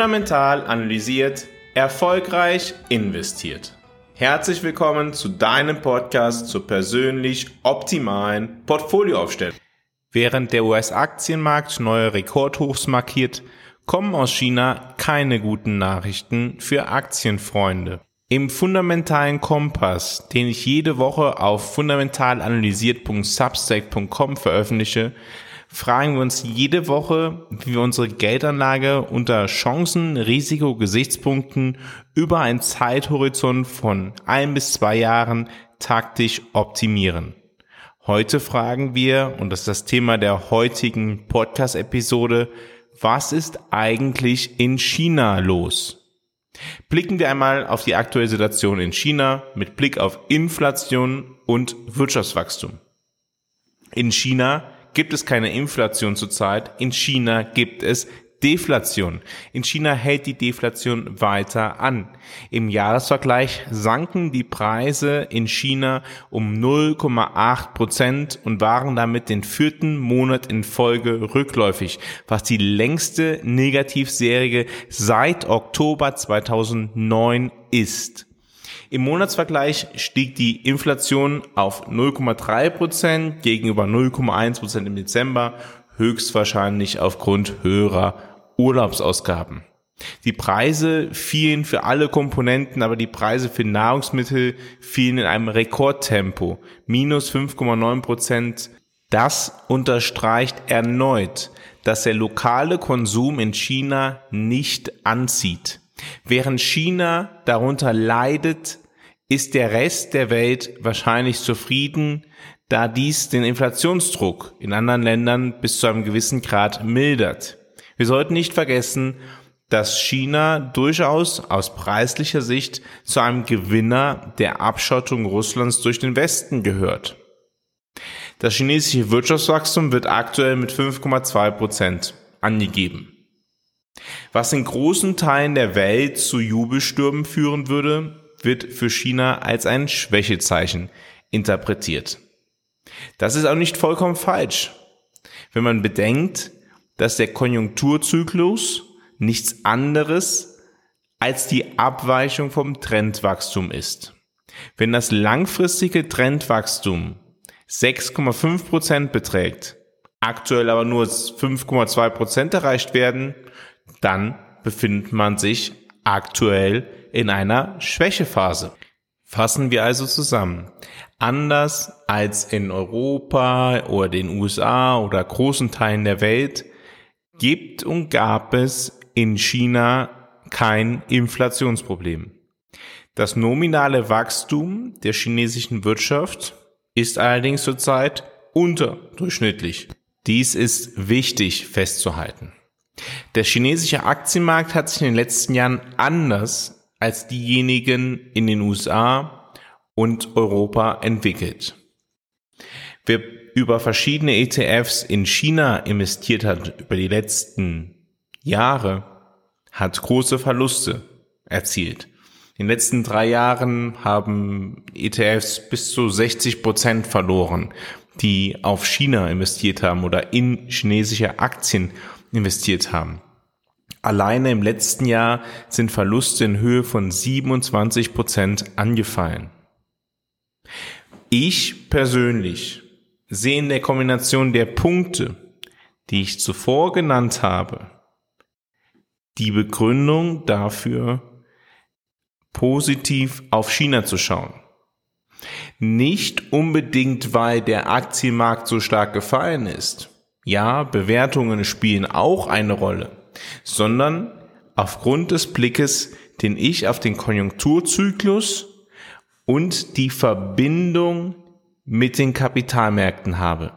fundamental analysiert, erfolgreich investiert. Herzlich willkommen zu deinem Podcast zur persönlich optimalen Portfolioaufstellung. Während der US-Aktienmarkt neue Rekordhochs markiert, kommen aus China keine guten Nachrichten für Aktienfreunde. Im fundamentalen Kompass, den ich jede Woche auf fundamentalanalysiert.substack.com veröffentliche, fragen wir uns jede Woche, wie wir unsere Geldanlage unter Chancen, Risiko, Gesichtspunkten über einen Zeithorizont von ein bis zwei Jahren taktisch optimieren. Heute fragen wir, und das ist das Thema der heutigen Podcast-Episode, was ist eigentlich in China los? Blicken wir einmal auf die aktuelle Situation in China mit Blick auf Inflation und Wirtschaftswachstum. In China gibt es keine Inflation zurzeit. In China gibt es Deflation. In China hält die Deflation weiter an. Im Jahresvergleich sanken die Preise in China um 0,8 Prozent und waren damit den vierten Monat in Folge rückläufig, was die längste Negativserie seit Oktober 2009 ist. Im Monatsvergleich stieg die Inflation auf 0,3 Prozent gegenüber 0,1 Prozent im Dezember, höchstwahrscheinlich aufgrund höherer Urlaubsausgaben. Die Preise fielen für alle Komponenten, aber die Preise für Nahrungsmittel fielen in einem Rekordtempo, minus 5,9 Prozent. Das unterstreicht erneut, dass der lokale Konsum in China nicht anzieht. Während China darunter leidet, ist der Rest der Welt wahrscheinlich zufrieden, da dies den Inflationsdruck in anderen Ländern bis zu einem gewissen Grad mildert. Wir sollten nicht vergessen, dass China durchaus aus preislicher Sicht zu einem Gewinner der Abschottung Russlands durch den Westen gehört. Das chinesische Wirtschaftswachstum wird aktuell mit 5,2 Prozent angegeben. Was in großen Teilen der Welt zu Jubelstürmen führen würde, wird für China als ein Schwächezeichen interpretiert. Das ist auch nicht vollkommen falsch, wenn man bedenkt, dass der Konjunkturzyklus nichts anderes als die Abweichung vom Trendwachstum ist. Wenn das langfristige Trendwachstum 6,5 Prozent beträgt, aktuell aber nur 5,2 Prozent erreicht werden, dann befindet man sich aktuell in einer Schwächephase. Fassen wir also zusammen. Anders als in Europa oder den USA oder großen Teilen der Welt gibt und gab es in China kein Inflationsproblem. Das nominale Wachstum der chinesischen Wirtschaft ist allerdings zurzeit unterdurchschnittlich. Dies ist wichtig festzuhalten. Der chinesische Aktienmarkt hat sich in den letzten Jahren anders als diejenigen in den USA und Europa entwickelt. Wer über verschiedene ETFs in China investiert hat über die letzten Jahre, hat große Verluste erzielt. In den letzten drei Jahren haben ETFs bis zu 60 Prozent verloren, die auf China investiert haben oder in chinesische Aktien investiert haben. Alleine im letzten Jahr sind Verluste in Höhe von 27 Prozent angefallen. Ich persönlich sehe in der Kombination der Punkte, die ich zuvor genannt habe, die Begründung dafür, positiv auf China zu schauen. Nicht unbedingt, weil der Aktienmarkt so stark gefallen ist, ja, Bewertungen spielen auch eine Rolle, sondern aufgrund des Blickes, den ich auf den Konjunkturzyklus und die Verbindung mit den Kapitalmärkten habe.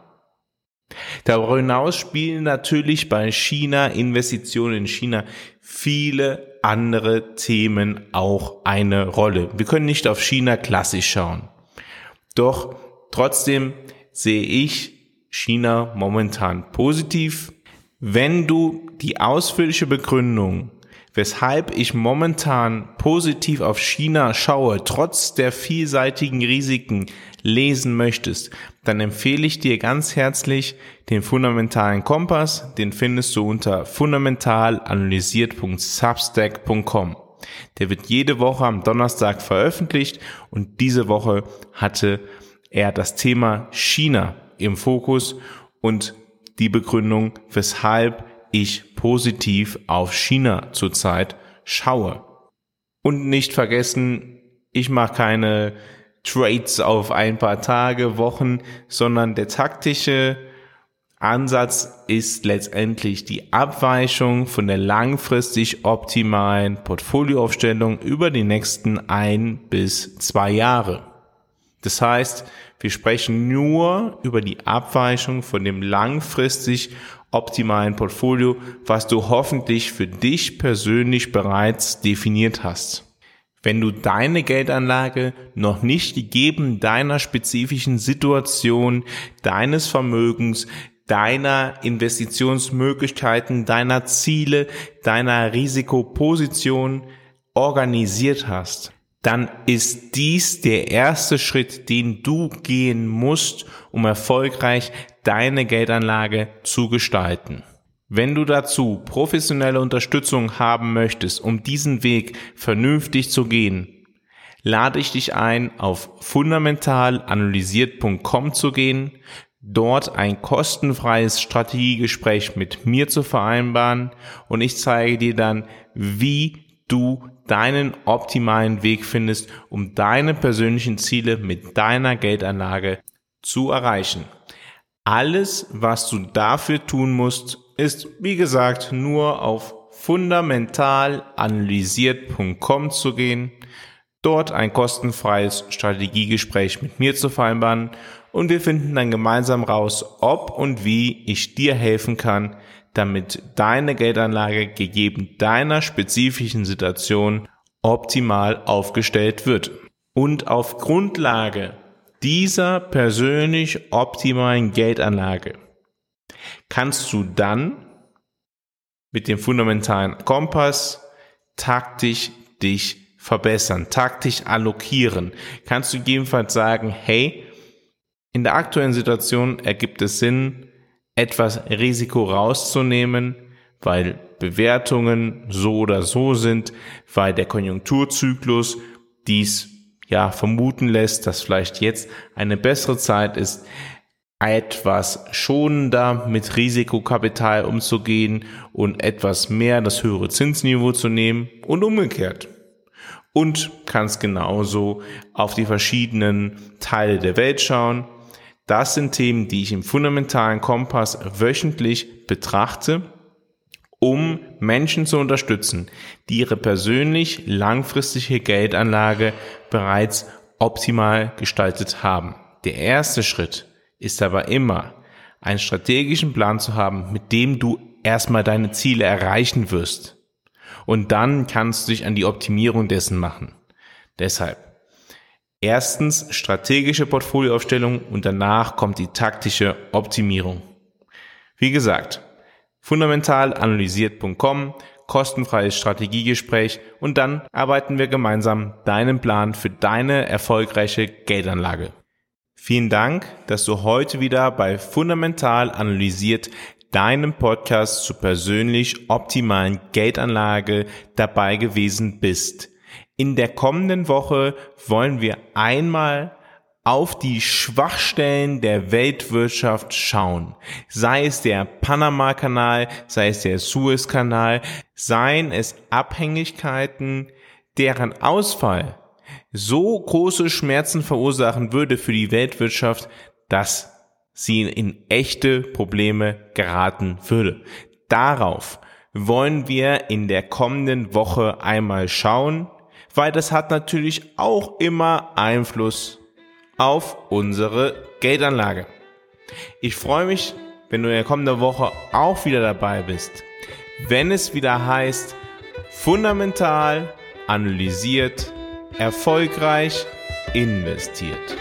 Darüber hinaus spielen natürlich bei China, Investitionen in China, viele andere Themen auch eine Rolle. Wir können nicht auf China klassisch schauen. Doch trotzdem sehe ich China momentan positiv. Wenn du die ausführliche Begründung weshalb ich momentan positiv auf China schaue, trotz der vielseitigen Risiken lesen möchtest, dann empfehle ich dir ganz herzlich den fundamentalen Kompass. Den findest du unter fundamentalanalysiert.substack.com. Der wird jede Woche am Donnerstag veröffentlicht und diese Woche hatte er das Thema China im Fokus und die Begründung, weshalb ich positiv auf China zurzeit schaue. Und nicht vergessen, ich mache keine Trades auf ein paar Tage, Wochen, sondern der taktische Ansatz ist letztendlich die Abweichung von der langfristig optimalen Portfolioaufstellung über die nächsten ein bis zwei Jahre. Das heißt, wir sprechen nur über die Abweichung von dem langfristig optimalen Portfolio, was du hoffentlich für dich persönlich bereits definiert hast. Wenn du deine Geldanlage noch nicht gegeben deiner spezifischen Situation, deines Vermögens, deiner Investitionsmöglichkeiten, deiner Ziele, deiner Risikoposition organisiert hast, dann ist dies der erste Schritt, den du gehen musst, um erfolgreich deine Geldanlage zu gestalten. Wenn du dazu professionelle Unterstützung haben möchtest, um diesen Weg vernünftig zu gehen, lade ich dich ein, auf fundamentalanalysiert.com zu gehen, dort ein kostenfreies Strategiegespräch mit mir zu vereinbaren und ich zeige dir dann, wie du deinen optimalen Weg findest, um deine persönlichen Ziele mit deiner Geldanlage zu erreichen. Alles, was du dafür tun musst, ist, wie gesagt, nur auf fundamentalanalysiert.com zu gehen, dort ein kostenfreies Strategiegespräch mit mir zu vereinbaren und wir finden dann gemeinsam raus, ob und wie ich dir helfen kann, damit deine Geldanlage gegeben deiner spezifischen Situation optimal aufgestellt wird. Und auf Grundlage dieser persönlich optimalen Geldanlage kannst du dann mit dem fundamentalen Kompass taktisch dich verbessern, taktisch allokieren. Kannst du gegebenenfalls sagen, hey, in der aktuellen Situation ergibt es Sinn, etwas Risiko rauszunehmen, weil Bewertungen so oder so sind, weil der Konjunkturzyklus dies ja vermuten lässt, dass vielleicht jetzt eine bessere Zeit ist, etwas schonender mit Risikokapital umzugehen und etwas mehr das höhere Zinsniveau zu nehmen und umgekehrt. Und kannst genauso auf die verschiedenen Teile der Welt schauen. Das sind Themen, die ich im fundamentalen Kompass wöchentlich betrachte, um Menschen zu unterstützen, die ihre persönlich langfristige Geldanlage bereits optimal gestaltet haben. Der erste Schritt ist aber immer, einen strategischen Plan zu haben, mit dem du erstmal deine Ziele erreichen wirst. Und dann kannst du dich an die Optimierung dessen machen. Deshalb, erstens strategische Portfolioaufstellung und danach kommt die taktische Optimierung. Wie gesagt, fundamentalanalysiert.com, kostenfreies Strategiegespräch und dann arbeiten wir gemeinsam deinen Plan für deine erfolgreiche Geldanlage. Vielen Dank, dass du heute wieder bei Fundamental Analysiert deinem Podcast zur persönlich optimalen Geldanlage dabei gewesen bist. In der kommenden Woche wollen wir einmal auf die Schwachstellen der Weltwirtschaft schauen. Sei es der Panama-Kanal, sei es der Suez-Kanal, seien es Abhängigkeiten, deren Ausfall so große Schmerzen verursachen würde für die Weltwirtschaft, dass sie in echte Probleme geraten würde. Darauf wollen wir in der kommenden Woche einmal schauen, weil das hat natürlich auch immer Einfluss auf unsere Geldanlage. Ich freue mich, wenn du in der kommenden Woche auch wieder dabei bist, wenn es wieder heißt, fundamental analysiert erfolgreich investiert.